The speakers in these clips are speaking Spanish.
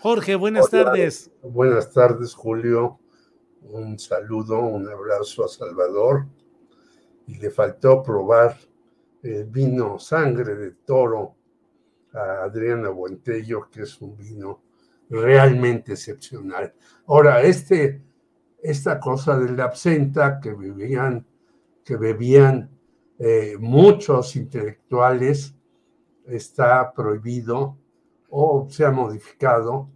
Jorge, buenas Hola, tardes. Buenas tardes, Julio. Un saludo, un abrazo a Salvador. Y le faltó probar el vino sangre de toro a Adriana Buentello, que es un vino realmente excepcional. Ahora, este, esta cosa de la absenta que bebían, que bebían eh, muchos intelectuales está prohibido o se ha modificado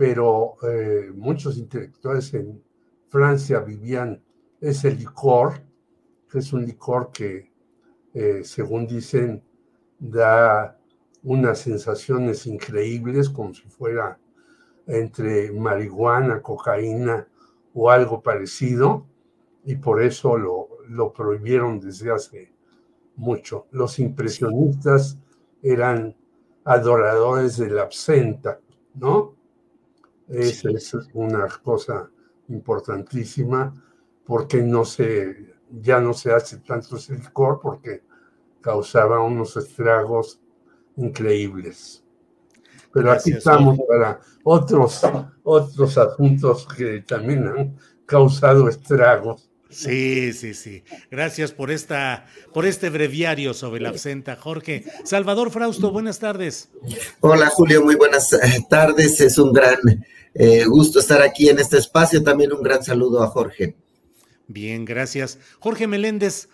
pero eh, muchos intelectuales en Francia vivían ese licor, que es un licor que, eh, según dicen, da unas sensaciones increíbles, como si fuera entre marihuana, cocaína o algo parecido, y por eso lo, lo prohibieron desde hace mucho. Los impresionistas eran adoradores de la absenta, ¿no? Esa es una cosa importantísima porque no se, ya no se hace tanto licor porque causaba unos estragos increíbles. Pero aquí estamos para otros, otros asuntos que también han causado estragos. Sí, sí, sí. Gracias por esta, por este breviario sobre la absenta, Jorge. Salvador Frausto, buenas tardes. Hola, Julio, muy buenas eh, tardes. Es un gran eh, gusto estar aquí en este espacio. También un gran saludo a Jorge. Bien, gracias. Jorge Meléndez,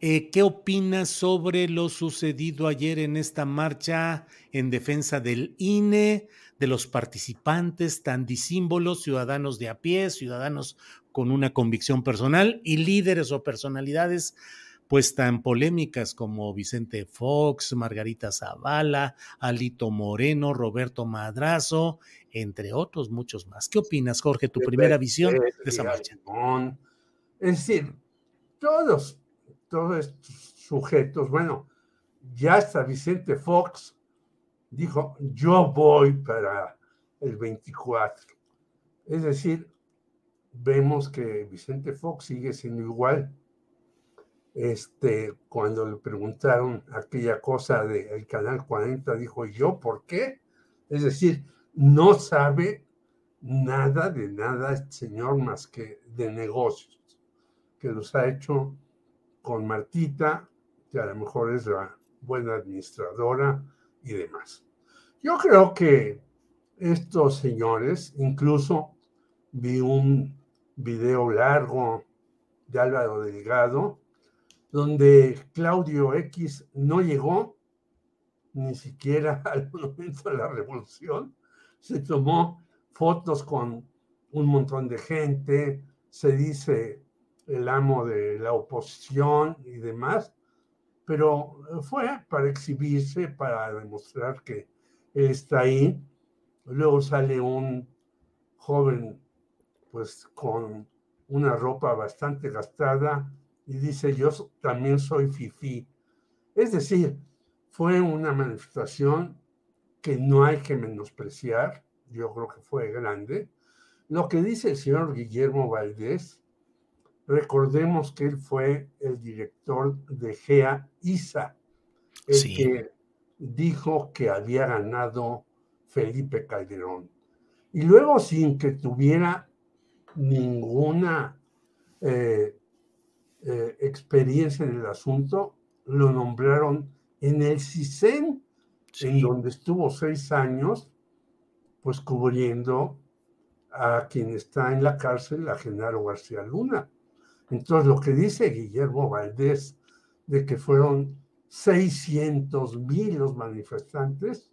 eh, ¿qué opinas sobre lo sucedido ayer en esta marcha en defensa del INE, de los participantes tan disímbolos, ciudadanos de a pie, ciudadanos con una convicción personal y líderes o personalidades pues tan polémicas como Vicente Fox, Margarita Zavala, Alito Moreno, Roberto Madrazo, entre otros muchos más. ¿Qué opinas, Jorge, tu primera visión de esa marcha? Es decir, todos, todos estos sujetos, bueno, ya hasta Vicente Fox dijo, yo voy para el 24. Es decir, vemos que Vicente Fox sigue siendo igual este, cuando le preguntaron aquella cosa del Canal 40, dijo, ¿yo por qué? Es decir, no sabe nada de nada señor más que de negocios, que los ha hecho con Martita, que a lo mejor es la buena administradora y demás. Yo creo que estos señores, incluso vi un video largo de Álvaro Delgado, donde Claudio X no llegó ni siquiera al momento de la revolución. Se tomó fotos con un montón de gente, se dice el amo de la oposición y demás, pero fue para exhibirse, para demostrar que está ahí. Luego sale un joven, pues con una ropa bastante gastada, y dice, yo también soy FIFI. Es decir, fue una manifestación que no hay que menospreciar, yo creo que fue grande. Lo que dice el señor Guillermo Valdés, recordemos que él fue el director de GEA ISA, el que dijo que había ganado Felipe Calderón. Y luego, sin que tuviera ninguna eh, eh, experiencia en el asunto, lo nombraron en el CISEN, en donde estuvo seis años, pues cubriendo a quien está en la cárcel, a Genaro García Luna. Entonces, lo que dice Guillermo Valdés de que fueron 600 mil los manifestantes,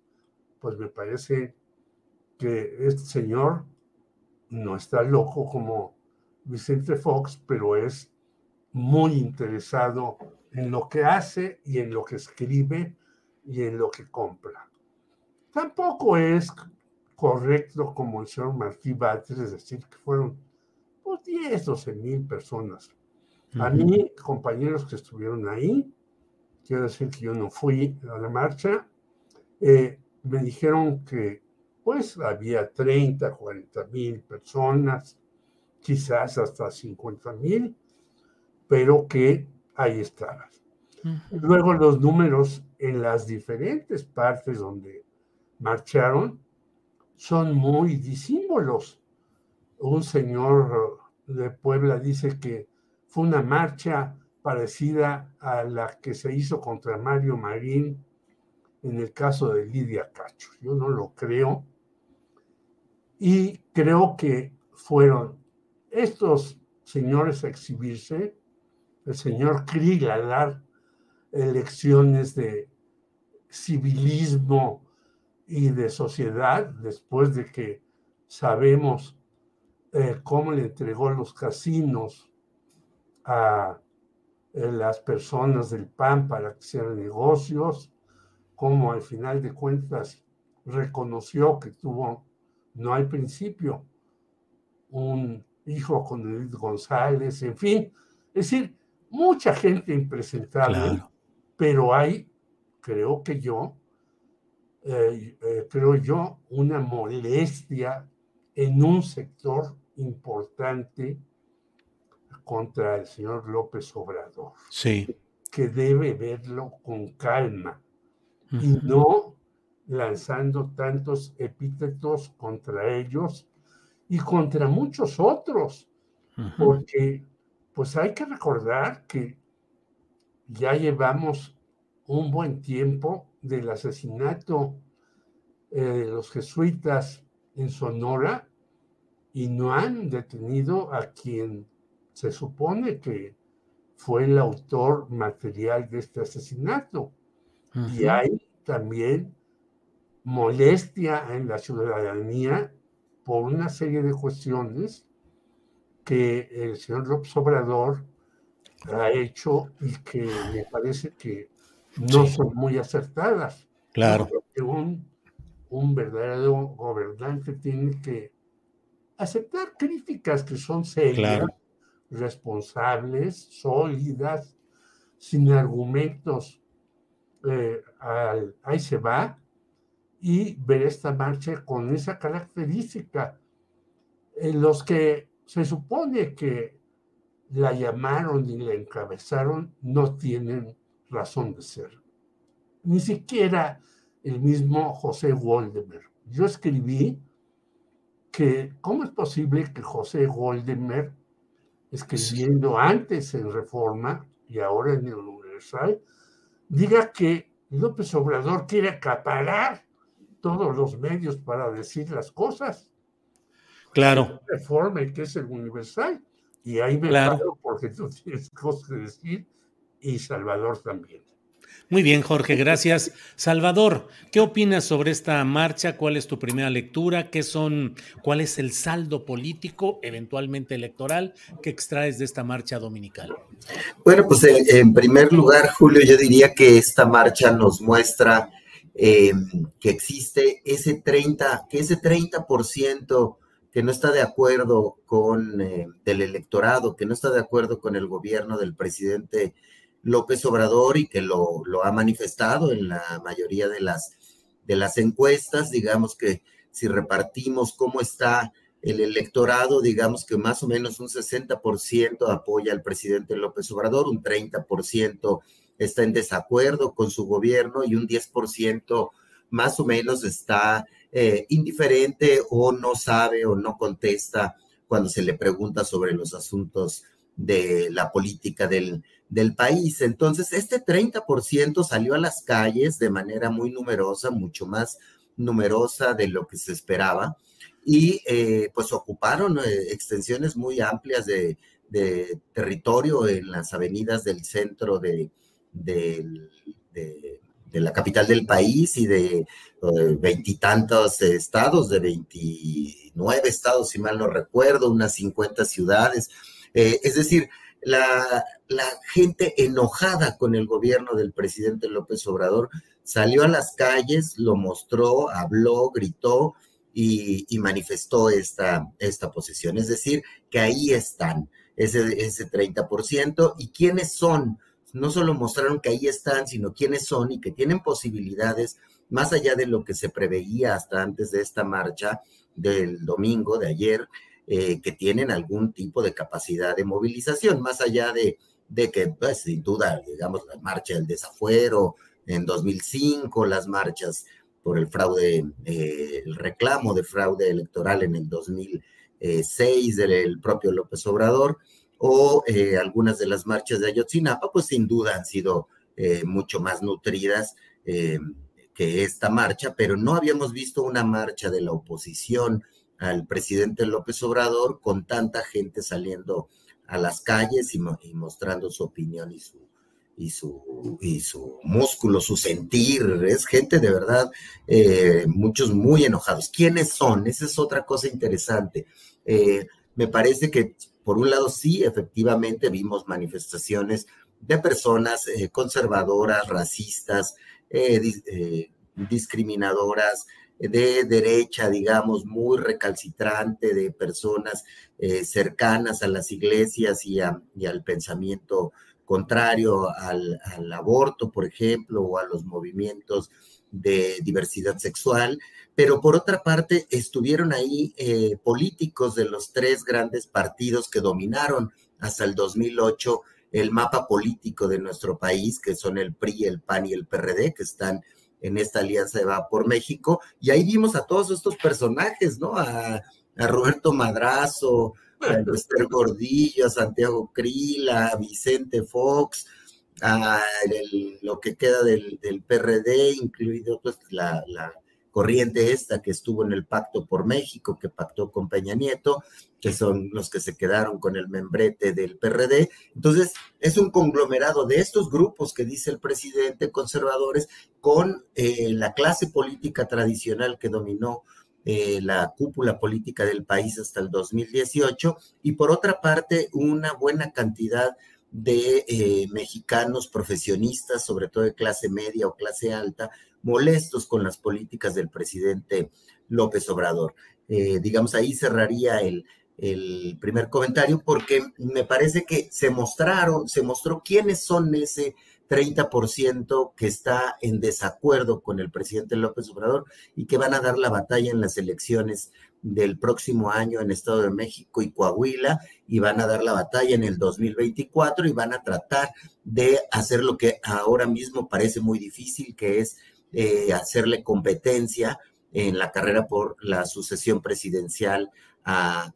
pues me parece que este señor no está loco como Vicente Fox, pero es muy interesado en lo que hace y en lo que escribe y en lo que compra. Tampoco es correcto como el señor Martí Batres, es decir, que fueron pues, 10, 12 mil personas. A mí, compañeros que estuvieron ahí, quiero decir que yo no fui a la marcha, eh, me dijeron que pues había 30, 40 mil personas, quizás hasta 50 mil, pero que ahí estaban. Luego los números en las diferentes partes donde marcharon son muy disímbolos. Un señor de Puebla dice que fue una marcha parecida a la que se hizo contra Mario Marín en el caso de Lidia Cacho. Yo no lo creo. Y creo que fueron estos señores a exhibirse, el señor Krieg a dar elecciones de civilismo y de sociedad, después de que sabemos eh, cómo le entregó los casinos a eh, las personas del PAN para que hicieran negocios, cómo al final de cuentas reconoció que tuvo, no al principio, un hijo con Edith González, en fin, es decir, mucha gente impresentable, pero hay, creo que yo, eh, eh, creo yo, una molestia en un sector importante contra el señor López Obrador. Sí. Que debe verlo con calma y no lanzando tantos epítetos contra ellos y contra muchos otros, porque pues hay que recordar que ya llevamos un buen tiempo del asesinato eh, de los jesuitas en Sonora y no han detenido a quien se supone que fue el autor material de este asesinato. Y hay también molestia en la ciudadanía por una serie de cuestiones que el señor López Obrador ha hecho y que me parece que no son muy acertadas. Claro. un, un verdadero gobernante tiene que aceptar críticas que son serias, responsables, sólidas, sin argumentos. Eh, ahí se va y ver esta marcha con esa característica. En los que se supone que la llamaron y la encabezaron no tienen razón de ser. Ni siquiera el mismo José Woldemer. Yo escribí que cómo es posible que José Goldemer, escribiendo antes en Reforma y ahora en el Universal, diga que López Obrador quiere acaparar todos los medios para decir las cosas. Claro. Reforma y que es el Universal. Y ahí me claro. porque tú tienes cosas que decir y Salvador también. Muy bien, Jorge, gracias. Salvador, ¿qué opinas sobre esta marcha? ¿Cuál es tu primera lectura? ¿Qué son, cuál es el saldo político, eventualmente electoral, que extraes de esta marcha dominical? Bueno, pues eh, en primer lugar, Julio, yo diría que esta marcha nos muestra eh, que existe ese 30, que ese 30% que no está de acuerdo con eh, el electorado, que no está de acuerdo con el gobierno del presidente López Obrador y que lo, ha manifestado en la mayoría de las, encuestas, digamos que si repartimos cómo está el electorado, digamos que más o menos un 60% apoya al presidente López Obrador, un 30% está en desacuerdo con su gobierno y un 10% más o menos está eh, indiferente o no sabe o no contesta cuando se le pregunta sobre los asuntos de la política del, del país. Entonces, este 30% salió a las calles de manera muy numerosa, mucho más numerosa de lo que se esperaba, y eh, pues ocuparon eh, extensiones muy amplias de, territorio en las avenidas del centro de, de, la capital del país y de eh, veintitantos estados, de 29 estados, si mal no recuerdo, unas 50 ciudades. es decir, la, gente enojada con el gobierno del presidente López Obrador salió a las calles, lo mostró, habló, gritó y, manifestó esta, esta posición. Es decir, que ahí están, ese, ese 30%. ¿Y quiénes son? No solo mostraron que ahí están, sino quiénes son y que tienen posibilidades, más allá de lo que se preveía hasta antes de esta marcha del domingo, de ayer, eh, que tienen algún tipo de capacidad de movilización, más allá de, de que, pues, sin duda, digamos, la marcha del desafuero en 2005, las marchas por el fraude, eh, el reclamo de fraude electoral en el 2006 del propio López Obrador, o eh, algunas de las marchas de Ayotzinapa, pues sin duda han sido mucho más nutridas que esta marcha, pero no habíamos visto una marcha de la oposición al presidente López Obrador con tanta gente saliendo a las calles y, mostrando su opinión y su, y su, y su músculo, su sentir. Es gente de verdad, eh, muchos muy enojados. ¿Quiénes son? Esa es otra cosa interesante. Eh, me parece que, por un lado, sí, efectivamente vimos manifestaciones de personas eh, conservadoras, racistas, discriminadoras, de derecha, digamos, muy recalcitrante, de personas eh, cercanas a las iglesias y, al pensamiento contrario al, aborto, por ejemplo, o a los movimientos de diversidad sexual. Pero por otra parte, estuvieron ahí eh, políticos de los tres grandes partidos que dominaron hasta el 2008 el mapa político de nuestro país, que son el PRI, el PAN y el PRD, que están en esta alianza de Va por México, y ahí vimos a todos estos personajes, ¿no? A, Roberto Madrazo, a Esther Gordillo, a Santiago Crila, a Vicente Fox, a lo que queda del, PRD, incluido pues la, la corriente esta que estuvo en el Pacto por México, que pactó con Peña Nieto, que son los que se quedaron con el membrete del PRD. Entonces, es un conglomerado de estos grupos que dice el presidente, conservadores, con eh, la clase política tradicional que dominó eh, la cúpula política del país hasta el 2018, y por otra parte, una buena cantidad de eh, mexicanos profesionistas, sobre todo de clase media o clase alta, molestos con las políticas del presidente López Obrador. Eh, digamos, ahí cerraría el, el primer comentario porque me parece que se mostraron, se mostró quiénes son ese 30% que está en desacuerdo con el presidente López Obrador y que van a dar la batalla en las elecciones del próximo año en Estado de México y Coahuila y van a dar la batalla en el 2024 y van a tratar de hacer lo que ahora mismo parece muy difícil, que es eh, hacerle competencia en la carrera por la sucesión presidencial a,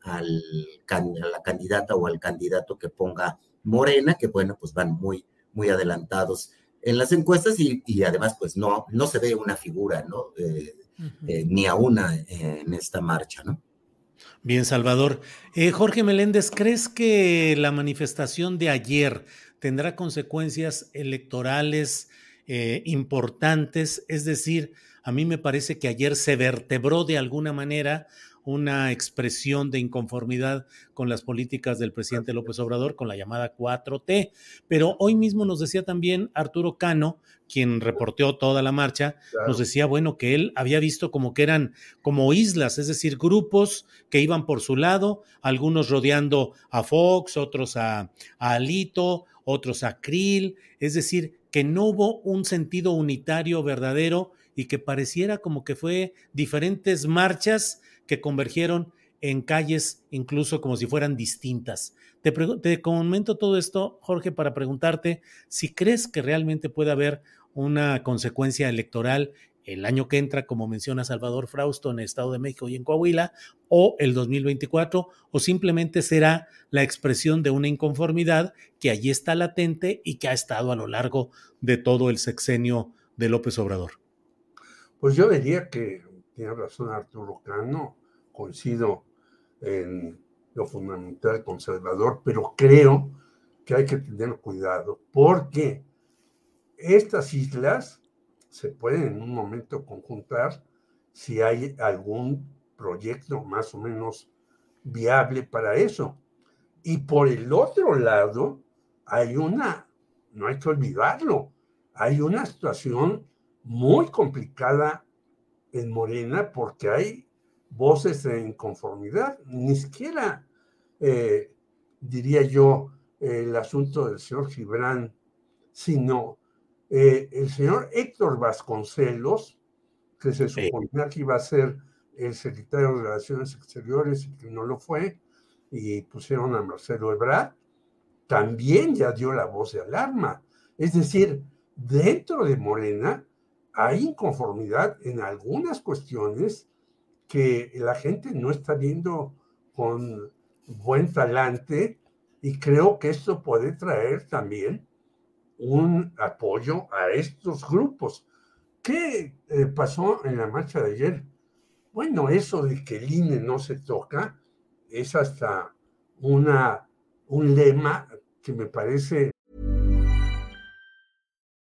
la candidata o al candidato que ponga Morena, que bueno, pues van muy, muy adelantados en las encuestas y, además pues no, no se ve una figura, ¿no? Eh, eh, ni a una en esta marcha, ¿no? Bien, Salvador. Jorge Meléndez, ¿crees que la manifestación de ayer tendrá consecuencias electorales eh, importantes. Es decir, a mí me parece que ayer se vertebró de alguna manera una expresión de inconformidad con las políticas del presidente López Obrador, con la llamada 4T. Pero hoy mismo nos decía también Arturo Cano, quien reporteó toda la marcha, nos decía, bueno, que él había visto como que eran como islas, es decir, grupos que iban por su lado, algunos rodeando a Fox, otros a, a Alito, otros a Krill, es decir, que no hubo un sentido unitario verdadero y que pareciera como que fue diferentes marchas que convergieron en calles incluso como si fueran distintas. Te, comento todo esto, Jorge, para preguntarte si crees que realmente puede haber una consecuencia electoral el año que entra, como menciona Salvador Frausto, en el Estado de México y en Coahuila, o el 2024, o simplemente será la expresión de una inconformidad que allí está latente y que ha estado a lo largo de todo el sexenio de López Obrador. Pues yo diría que tiene razón Arturo Cano, coincido en lo fundamental conservador, pero creo que hay que tener cuidado porque estas islas se pueden en un momento conjuntar si hay algún proyecto más o menos viable para eso. Y por el otro lado, hay una, no hay que olvidarlo, hay una situación muy complicada en Morena porque hay voces de inconformidad, ni siquiera, eh, diría yo, el asunto del señor Gibran, sino eh, el señor Héctor Vasconcelos, que se suponía que iba a ser el secretario de Relaciones Exteriores y que no lo fue, y pusieron a Marcelo Ebrard, también ya dio la voz de alarma. Es decir, dentro de Morena hay inconformidad en algunas cuestiones que la gente no está viendo con buen talante y creo que esto puede traer también un apoyo a estos grupos. ¿Qué eh, pasó en la marcha de ayer? Bueno, eso de que el INE no se toca es hasta una, un lema que me parece.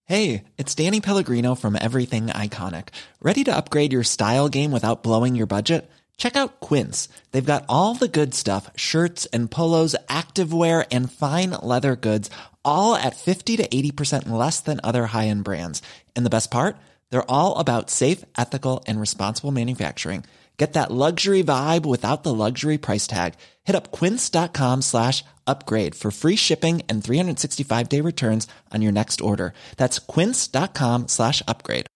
Hey, it's Danny Pellegrino from Everything Iconic. ¿Ready to upgrade your style game without blowing your budget? Check out Quince. They've got all the good stuff shirts and polos, activewear, and fine leather goods all at 50 to 80% less than other high-end brands. And the best part? They're all about safe, ethical, and responsible manufacturing. Get that luxury vibe without the luxury price tag. Hit up quince.com slash upgrade for free shipping and 365-day returns on your next order. That's quince.com slash upgrade.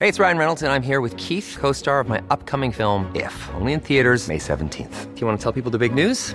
Hey, it's Ryan Reynolds, and I'm here with Keith, co-star of my upcoming film, If, only in theaters May 17th. Do you want to tell people the big news?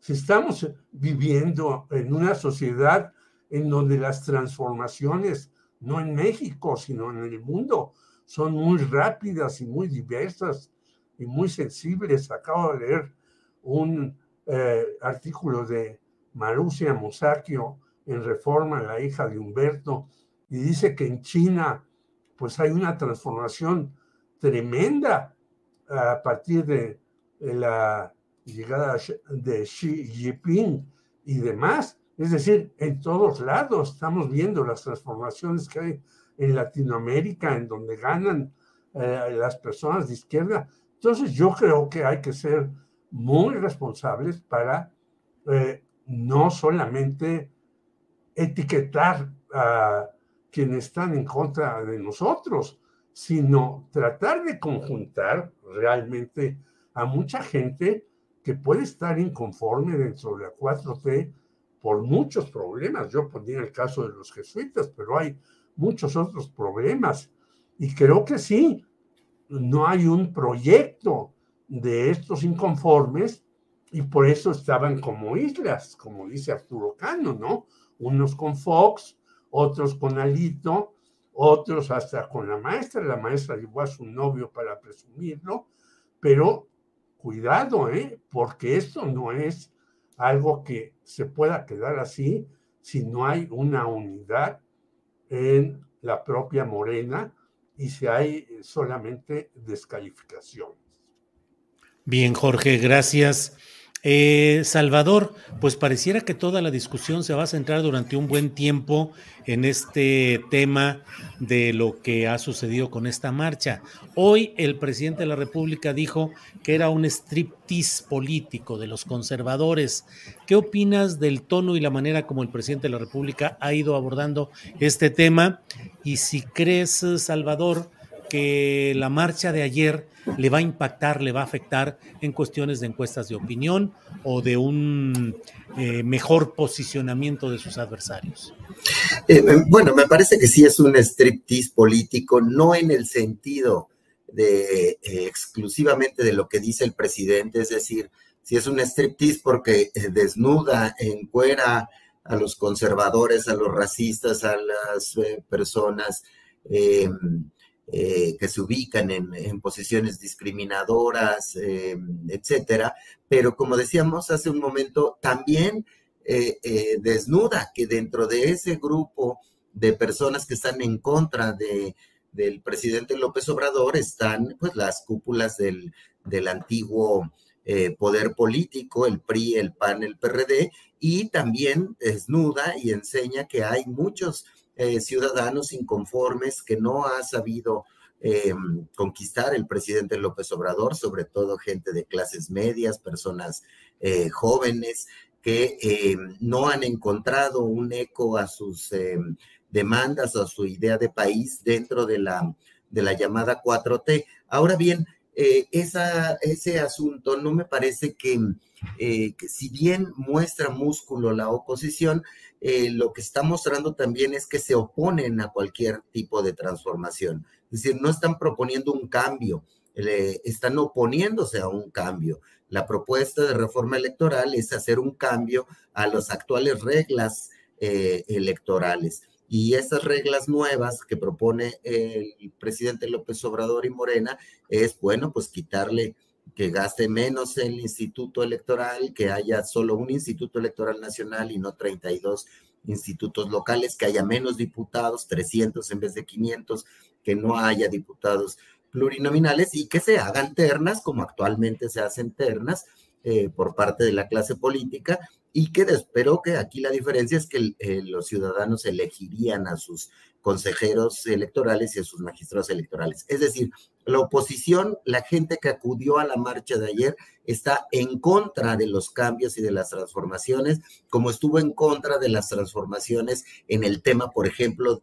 Si estamos viviendo en una sociedad en donde las transformaciones, no en México, sino en el mundo, son muy rápidas y muy diversas y muy sensibles. Acabo de leer un eh, artículo de Marusia Musacchio en Reforma, la hija de Humberto, y dice que en China pues hay una transformación tremenda a partir de la llegada de Xi Jinping y demás. Es decir, en todos lados estamos viendo las transformaciones que hay en Latinoamérica, en donde ganan eh, las personas de izquierda. Entonces yo creo que hay que ser muy responsables para eh, no solamente etiquetar a quienes están en contra de nosotros, sino tratar de conjuntar realmente a mucha gente que puede estar inconforme dentro de la 4T por muchos problemas. Yo ponía el caso de los jesuitas, pero hay muchos otros problemas. Y creo que sí, no hay un proyecto de estos inconformes y por eso estaban como islas, como dice Arturo Cano, ¿no? Unos con Fox, otros con Alito, otros hasta con la maestra. La maestra llevó a su novio para presumirlo, pero cuidado, ¿eh? porque esto no es algo que se pueda quedar así si no hay una unidad en la propia Morena y si hay solamente descalificaciones. Bien, Jorge, gracias. Eh, Salvador, pues pareciera que toda la discusión se va a centrar durante un buen tiempo en este tema de lo que ha sucedido con esta marcha. Hoy el presidente de la República dijo que era un striptease político de los conservadores. ¿Qué opinas del tono y la manera como el presidente de la República ha ido abordando este tema? Y si crees, Salvador, que la marcha de ayer le va a impactar, le va a afectar en cuestiones de encuestas de opinión o de un eh, mejor posicionamiento de sus adversarios? Eh, bueno, me parece que sí es un striptease político, no en el sentido de eh, exclusivamente de lo que dice el presidente, es decir, si es un striptease porque desnuda, encuera a los conservadores, a los racistas, a las personas eh, que se ubican en, posiciones discriminadoras, eh, etcétera. Pero como decíamos hace un momento, también eh, desnuda que dentro de ese grupo de personas que están en contra de, del presidente López Obrador están pues las cúpulas del, del antiguo poder político, el PRI, el PAN, el PRD, y también desnuda y enseña que hay muchos eh, ciudadanos inconformes que no ha sabido eh, conquistar el presidente López Obrador, sobre todo gente de clases medias, personas eh, jóvenes que no han encontrado un eco a sus demandas a su idea de país dentro de la, de la llamada 4T. Ahora bien, ese asunto no me parece que, que, si bien muestra músculo la oposición, eh, lo que está mostrando también es que se oponen a cualquier tipo de transformación. Es decir, no están proponiendo un cambio, están oponiéndose a un cambio. La propuesta de reforma electoral es hacer un cambio a las actuales reglas eh, electorales. Y esas reglas nuevas que propone el presidente López Obrador y Morena es, bueno, pues quitarle que gaste menos el instituto electoral, que haya solo un instituto electoral nacional y no 32 institutos locales, que haya menos diputados, 300 en vez de 500, que no haya diputados plurinominales y que se hagan ternas, como actualmente se hacen ternas, eh, por parte de la clase política y que espero que aquí la diferencia es que eh, los ciudadanos elegirían a sus consejeros electorales y a sus magistrados electorales. Es decir, la oposición, la gente que acudió a la marcha de ayer, está en contra de los cambios y de las transformaciones, como estuvo en contra de las transformaciones en el tema, por ejemplo,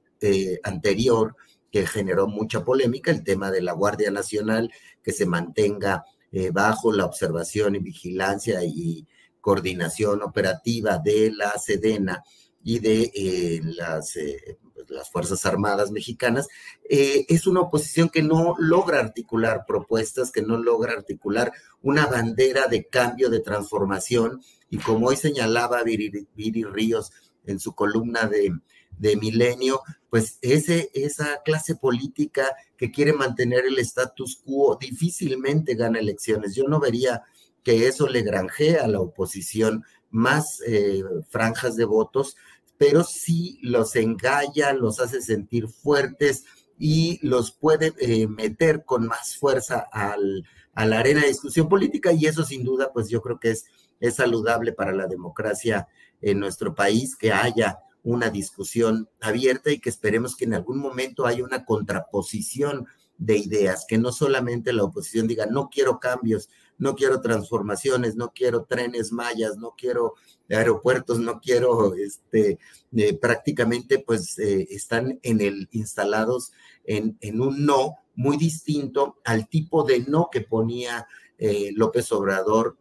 anterior, que generó mucha polémica, el tema de la Guardia Nacional, que se mantenga eh, bajo la observación y vigilancia y coordinación operativa de la Sedena y de eh, las, eh, pues, las, Fuerzas Armadas mexicanas, eh, es una oposición que no logra articular propuestas, que no logra articular una bandera de cambio, de transformación, y como hoy señalaba Viri, Ríos en su columna de, de Milenio, pues ese, esa clase política que quiere mantener el status quo difícilmente gana elecciones. Yo no vería que eso le granjea a la oposición más eh, franjas de votos, pero sí los engalla, los hace sentir fuertes y los puede eh, meter con más fuerza al, a la arena de discusión política y eso sin duda, pues yo creo que es, es saludable para la democracia en nuestro país, que haya una discusión abierta y que esperemos que en algún momento haya una contraposición de ideas, que no solamente la oposición diga, no quiero cambios, no quiero transformaciones, no quiero trenes mayas, no quiero aeropuertos, no quiero, este, eh, prácticamente pues eh, están en el, instalados en, en, un no muy distinto al tipo de no que ponía eh, López Obrador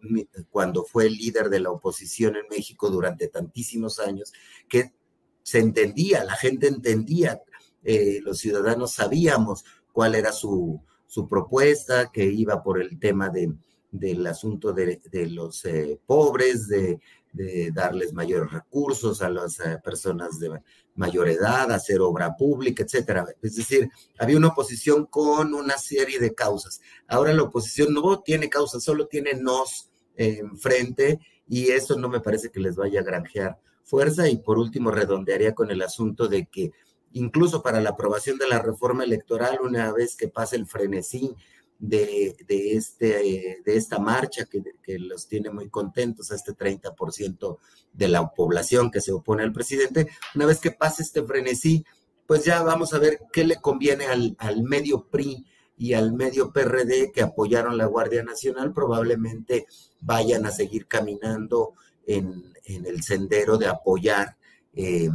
cuando fue líder de la oposición en México durante tantísimos años, que se entendía, la gente entendía, los ciudadanos sabíamos cuál era su, su propuesta, que iba por el tema de, del asunto de, los eh, pobres, de, darles mayores recursos a las eh, personas de mayor edad, hacer obra pública, etcétera. Es decir, había una oposición con una serie de causas. Ahora la oposición no tiene causas, solo tiene nos enfrente y eso no me parece que les vaya a granjear fuerza. Y por último, redondearía con el asunto de que incluso para la aprobación de la reforma electoral, una vez que pase el frenesí de, este, de esta marcha que, los tiene muy contentos a este 30% de la población que se opone al presidente. Una vez que pase este frenesí, pues ya vamos a ver qué le conviene al, medio PRI y al medio PRD que apoyaron la Guardia Nacional, probablemente vayan a seguir caminando en, el sendero de apoyar eh,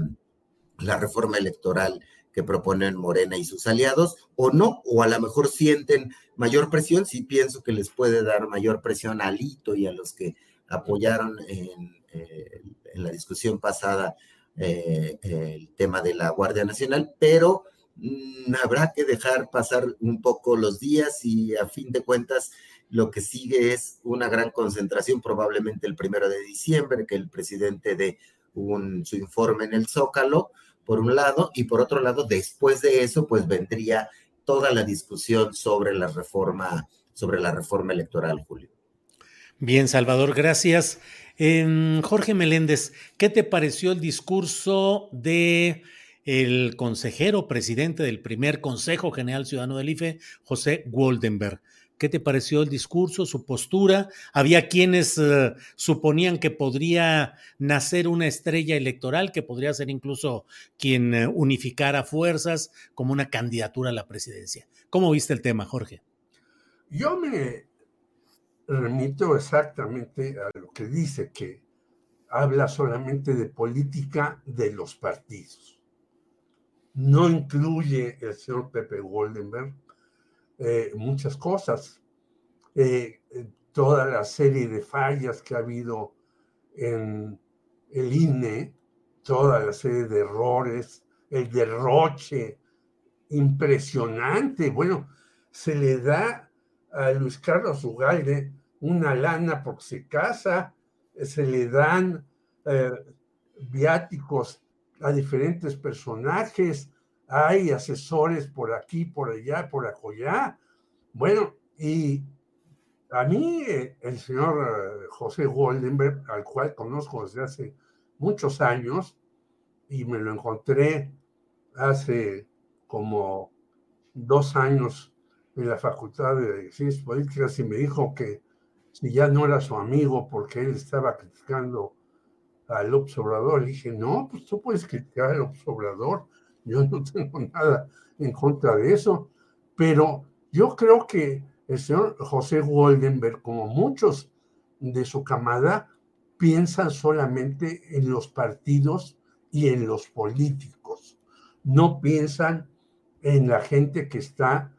la reforma electoral que proponen Morena y sus aliados, o no, o a lo mejor sienten mayor presión, si pienso que les puede dar mayor presión a Alito y a los que apoyaron en, eh, la discusión pasada eh, el tema de la Guardia Nacional, pero mm, habrá que dejar pasar un poco los días y a fin de cuentas lo que sigue es una gran concentración, probablemente el primero de diciembre, que el presidente un, su informe en el Zócalo, por un lado, y por otro lado, después de eso, pues vendría toda la discusión sobre la reforma, sobre la reforma electoral, Julio. Bien, Salvador, gracias. Jorge Meléndez, ¿qué te pareció el discurso de el consejero presidente del primer Consejo General Ciudadano del IFE, José Goldenberg? ¿Qué te pareció el discurso, su postura? Había quienes uh, suponían que podría nacer una estrella electoral, que podría ser incluso quien uh, unificara fuerzas como una candidatura a la presidencia. ¿Cómo viste el tema, Jorge? Yo me remito exactamente a lo que dice, que habla solamente de política de los partidos. No incluye el señor Pepe Goldenberg eh, muchas cosas. Eh, toda la serie de fallas que ha habido en el INE, toda la serie de errores, el derroche impresionante. Bueno, se le da a Luis Carlos Ugalde una lana porque se casa, se le dan eh, viáticos a diferentes personajes, hay asesores por aquí, por allá, por acollar. Bueno, y a mí el señor eh, José Goldenberg, al cual conozco desde hace muchos años, y me lo encontré hace como dos años en la Facultad de Ciencias Políticas y me dijo que si ya no era su amigo porque él estaba criticando al observador, le dije, no, pues tú puedes criticar al observador, yo no tengo nada en contra de eso, pero yo creo que el señor José Goldenberg, como muchos de su camada, piensan solamente en los partidos y en los políticos. No piensan en la gente que está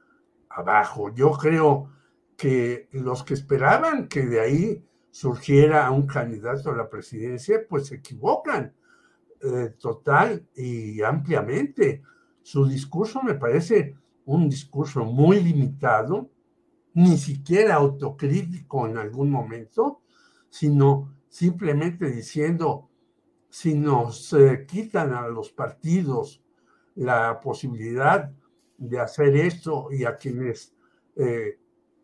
abajo. Yo creo que los que esperaban que de ahí surgiera un candidato a la presidencia, pues se equivocan. Eh, total y ampliamente. Su discurso me parece un discurso muy limitado, ni siquiera autocrítico en algún momento, sino simplemente diciendo, si nos eh, quitan a los partidos la posibilidad de hacer esto y a quienes eh,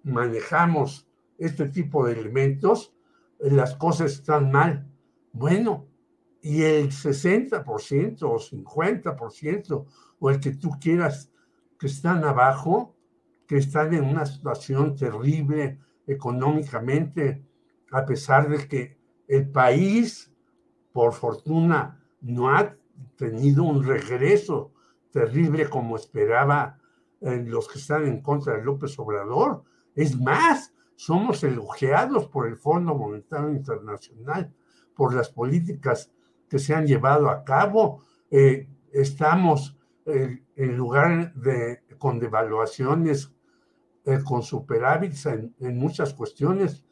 manejamos este tipo de elementos, las cosas están mal. Bueno, y el 60% o 50% o el que tú quieras que están abajo, que están en una situación terrible económicamente, a pesar de que el país, por fortuna, no ha tenido un regreso terrible como esperaba los que están en contra de López Obrador. Es más, somos elogiados por el Fondo Monetario Internacional por las políticas que se han llevado a cabo. Eh, estamos eh, en lugar de con devaluaciones, eh, con superávits en, muchas cuestiones.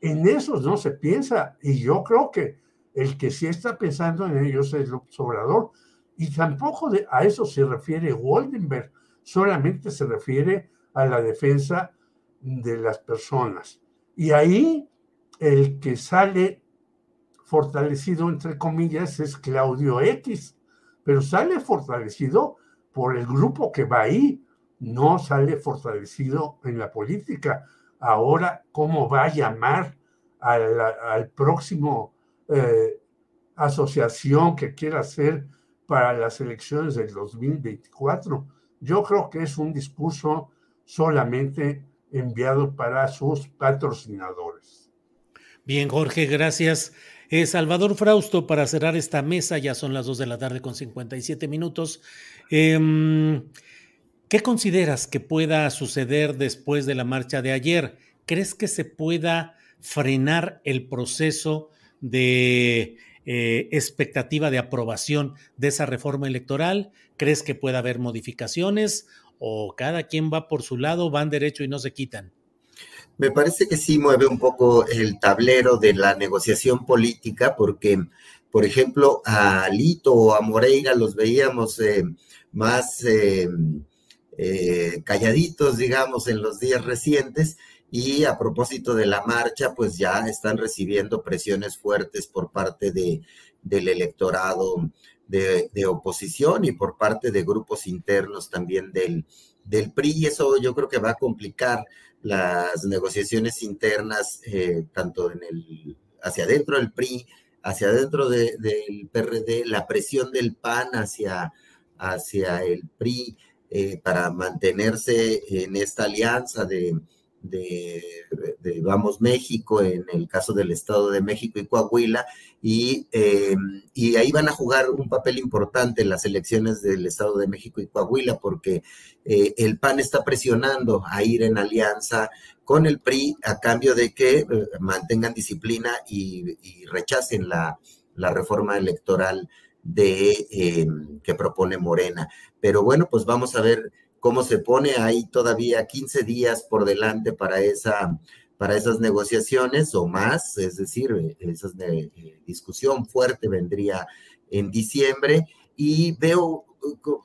En esos no se piensa y yo creo que el que sí está pensando en ellos es López Obrador y tampoco a eso se refiere Goldenberg, solamente se refiere a la defensa de las personas. Y ahí el que sale fortalecido, entre comillas, es Claudio X, pero sale fortalecido por el grupo que va ahí, no sale fortalecido en la política. Ahora, ¿cómo va a llamar al, próximo eh, asociación que quiera hacer para las elecciones del 2024? Yo creo que es un discurso solamente enviado para sus patrocinadores. Bien, Jorge, gracias. Eh, Salvador Frausto, para cerrar esta mesa, ya son las 2 de la tarde con 57 minutos. Em, ¿Qué consideras que pueda suceder después de la marcha de ayer? ¿Crees que se pueda frenar el proceso de eh, expectativa de aprobación de esa reforma electoral? ¿Crees que pueda haber modificaciones o cada quien va por su lado, van derecho y no se quitan? Me parece que sí mueve un poco el tablero de la negociación política porque, por ejemplo, a Lito o a Moreira los veíamos eh, más eh, calladitos, digamos, en los días recientes y a propósito de la marcha, pues ya están recibiendo presiones fuertes por parte de, del electorado de, oposición y por parte de grupos internos también del, del PRI. Y eso yo creo que va a complicar las negociaciones internas, eh, tanto en el, hacia adentro del PRI, hacia adentro del PRD, la presión del PAN hacia, hacia el PRI eh, para mantenerse en esta alianza de de, Vamos México, en el caso del Estado de México y Coahuila, y, eh, y, ahí van a jugar un papel importante en las elecciones del Estado de México y Coahuila, porque eh, el PAN está presionando a ir en alianza con el PRI a cambio de que eh, mantengan disciplina y, rechacen la, la, reforma electoral de que propone Morena. Pero bueno, pues vamos a ver cómo se pone ahí todavía 15 días por delante para, esa, para esas negociaciones o más, es decir, esa eh, discusión fuerte vendría en diciembre. Y veo,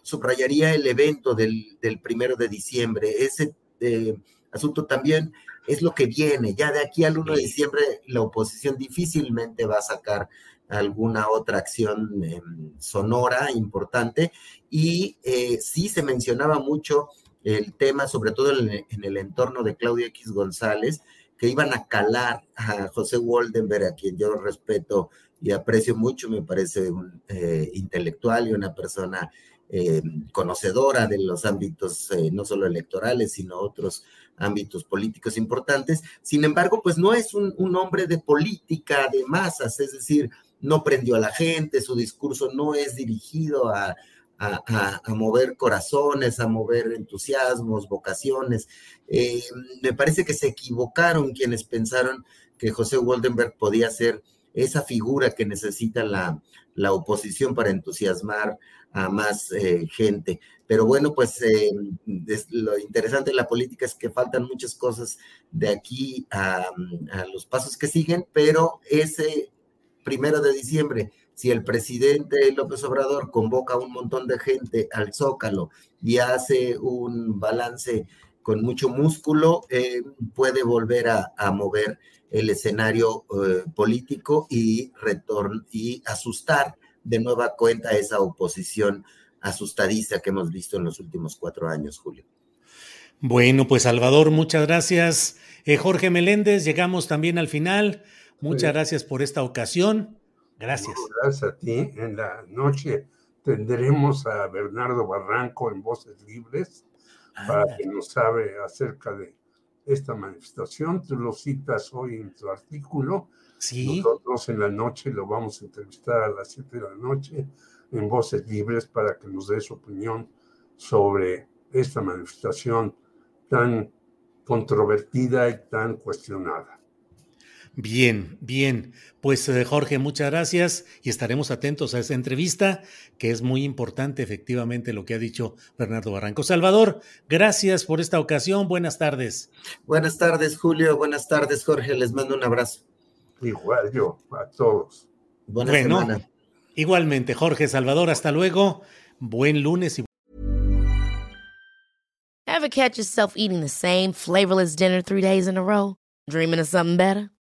subrayaría el evento del, primero de diciembre, ese eh, asunto también es lo que viene, ya de aquí al 1 de diciembre la oposición difícilmente va a sacar alguna otra acción em, sonora importante. Y eh, sí se mencionaba mucho el tema, sobre todo en, el entorno de Claudia X González, que iban a calar a José Waldenberg, a quien yo respeto y aprecio mucho, me parece un eh, intelectual y una persona em, conocedora de los ámbitos eh, no solo electorales, sino otros ámbitos políticos importantes. Sin embargo, pues no es un hombre de política de masas, es decir, no prendió a la gente, su discurso no es dirigido a, mover corazones, a mover entusiasmos, vocaciones. Eh, me parece que se equivocaron quienes pensaron que José Waldenberg podía ser esa figura que necesita la, oposición para entusiasmar a más eh, gente. Pero bueno, pues eh, lo interesante de la política es que faltan muchas cosas de aquí a, a los pasos que siguen, pero ese primero de diciembre, si el presidente López Obrador convoca a un montón de gente al Zócalo y hace un balance con mucho músculo, eh, puede volver a, mover el escenario eh, político y, y asustar de nueva cuenta a esa oposición asustadiza que hemos visto en los últimos cuatro años, Julio. Bueno, pues Salvador, muchas gracias. Eh, Jorge Meléndez, llegamos también al final. Muchas gracias por esta ocasión. Gracias. gracias a ti. En la noche tendremos a Bernardo Barranco en Voces Libres para que nos sabe acerca de esta manifestación. Tú lo citas hoy en tu artículo. Sí. Nosotros en la noche lo vamos a entrevistar a las 7 de la noche en Voces Libres para que nos dé su opinión sobre esta manifestación tan controvertida y tan cuestionada. Bien, bien. Pues eh, Jorge, muchas gracias y estaremos atentos a esa entrevista, que es muy importante efectivamente lo que ha dicho Bernardo Barranco. Salvador, gracias por esta ocasión. Buenas tardes. Buenas tardes, Julio. Buenas tardes, Jorge. Les mando un abrazo. Igual yo, a todos. Buena semana. Igualmente, Jorge, Salvador, hasta luego. Buen lunes y Ever catch yourself eating the same flavorless dinner three days in a row? Dreaming of something better?